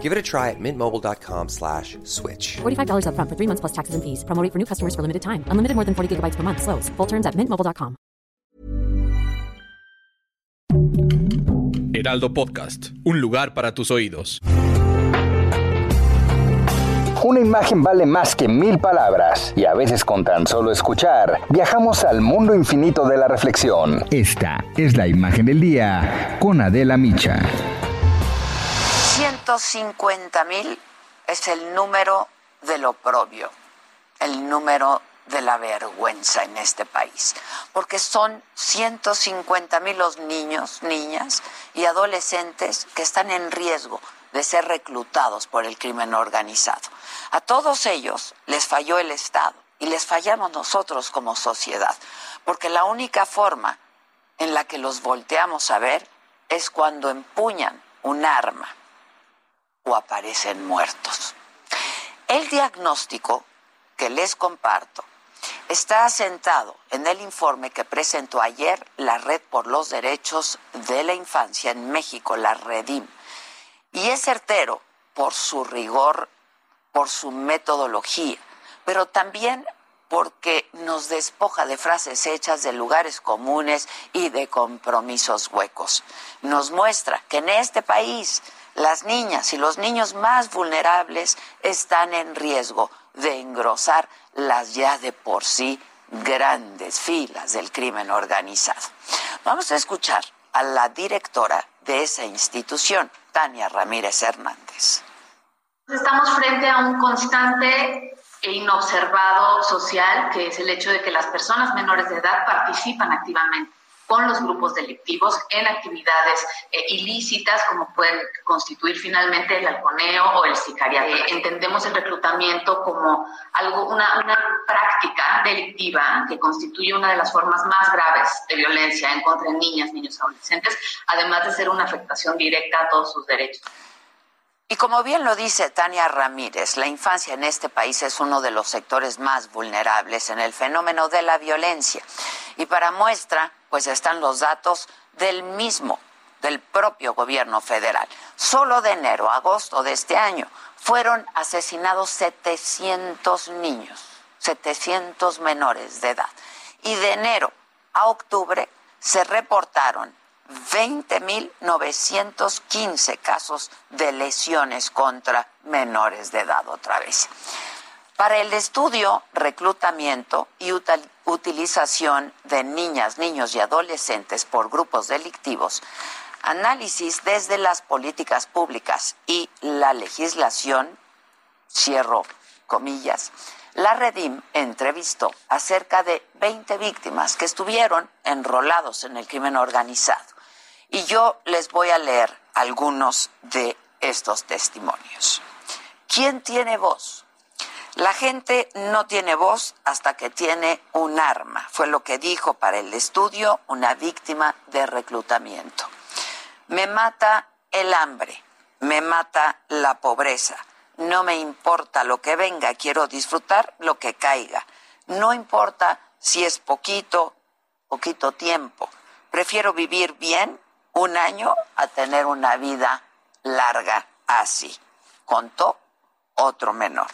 Give it a try at mintmobile.com slash switch. $45 up front for three months plus taxes and fees. Promo rate for new customers for limited time. Unlimited more than 40 gigabytes per month. Slows. Full terms at mintmobile.com. Heraldo Podcast. Un lugar para tus oídos. Una imagen vale más que mil palabras y a veces con tan solo escuchar viajamos al mundo infinito de la reflexión. Esta es la imagen del día con Adela Micha. 150 mil es el número del oprobio, el número de la vergüenza en este país, porque son 150 mil los niños, niñas y adolescentes que están en riesgo de ser reclutados por el crimen organizado. A todos ellos les falló el Estado y les fallamos nosotros como sociedad, porque la única forma en la que los volteamos a ver es cuando empuñan un arma aparecen muertos. El diagnóstico que les comparto está asentado en el informe que presentó ayer la Red por los Derechos de la Infancia en México, la REDIM, y es certero por su rigor, por su metodología, pero también porque nos despoja de frases hechas de lugares comunes y de compromisos huecos. Nos muestra que en este país las niñas y los niños más vulnerables están en riesgo de engrosar las ya de por sí grandes filas del crimen organizado. Vamos a escuchar a la directora de esa institución, Tania Ramírez Hernández. Estamos frente a un constante e inobservado social, que es el hecho de que las personas menores de edad participan activamente con los grupos delictivos en actividades eh, ilícitas como pueden constituir finalmente el halconeo o el sicariato. Eh, entendemos el reclutamiento como algo, una, una práctica delictiva que constituye una de las formas más graves de violencia en contra de niñas, niños y adolescentes, además de ser una afectación directa a todos sus derechos. Y como bien lo dice Tania Ramírez, la infancia en este país es uno de los sectores más vulnerables en el fenómeno de la violencia. Y para muestra, pues están los datos del mismo, del propio gobierno federal. Solo de enero a agosto de este año fueron asesinados 700 niños, 700 menores de edad. Y de enero a octubre se reportaron 20.915 casos de lesiones contra menores de edad otra vez. Para el estudio, reclutamiento y utilización de niñas, niños y adolescentes por grupos delictivos, análisis desde las políticas públicas y la legislación, cierro comillas, la Redim entrevistó a cerca de 20 víctimas que estuvieron enrolados en el crimen organizado y yo les voy a leer algunos de estos testimonios. ¿Quién tiene voz? La gente no tiene voz hasta que tiene un arma, fue lo que dijo para el estudio una víctima de reclutamiento. Me mata el hambre, me mata la pobreza, no me importa lo que venga, quiero disfrutar lo que caiga. No importa si es poquito, poquito tiempo. Prefiero vivir bien un año a tener una vida larga así, contó otro menor.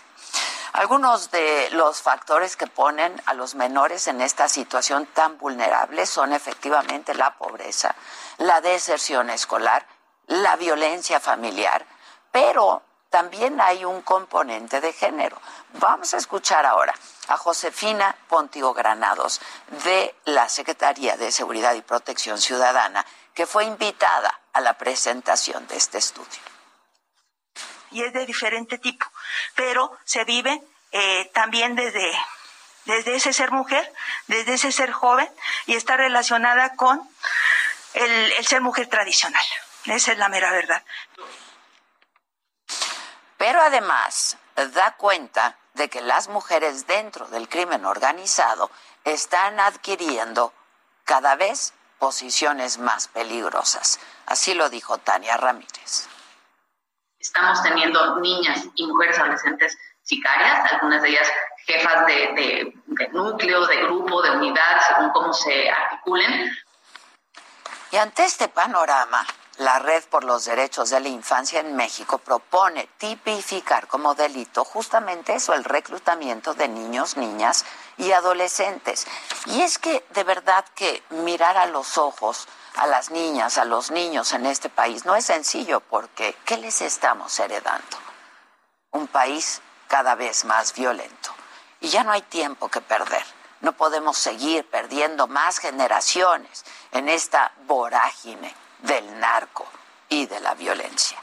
Algunos de los factores que ponen a los menores en esta situación tan vulnerable son efectivamente la pobreza, la deserción escolar, la violencia familiar, pero también hay un componente de género. Vamos a escuchar ahora a Josefina Pontigo Granados de la Secretaría de Seguridad y Protección Ciudadana, que fue invitada a la presentación de este estudio. Y es de diferente tipo, pero se vive eh, también desde, desde ese ser mujer, desde ese ser joven, y está relacionada con el, el ser mujer tradicional. Esa es la mera verdad. Pero además da cuenta de que las mujeres dentro del crimen organizado están adquiriendo cada vez posiciones más peligrosas. Así lo dijo Tania Ramírez. Estamos teniendo niñas y mujeres adolescentes sicarias, algunas de ellas jefas de, de núcleos, de grupo, de unidad, según cómo se articulen. Y ante este panorama, la Red por los Derechos de la Infancia en México propone tipificar como delito justamente eso, el reclutamiento de niños, niñas y adolescentes. Y es que de verdad que mirar a los ojos a las niñas, a los niños en este país no es sencillo porque ¿qué les estamos heredando? Un país cada vez más violento. Y ya no hay tiempo que perder. No podemos seguir perdiendo más generaciones en esta vorágine del narco y de la violencia.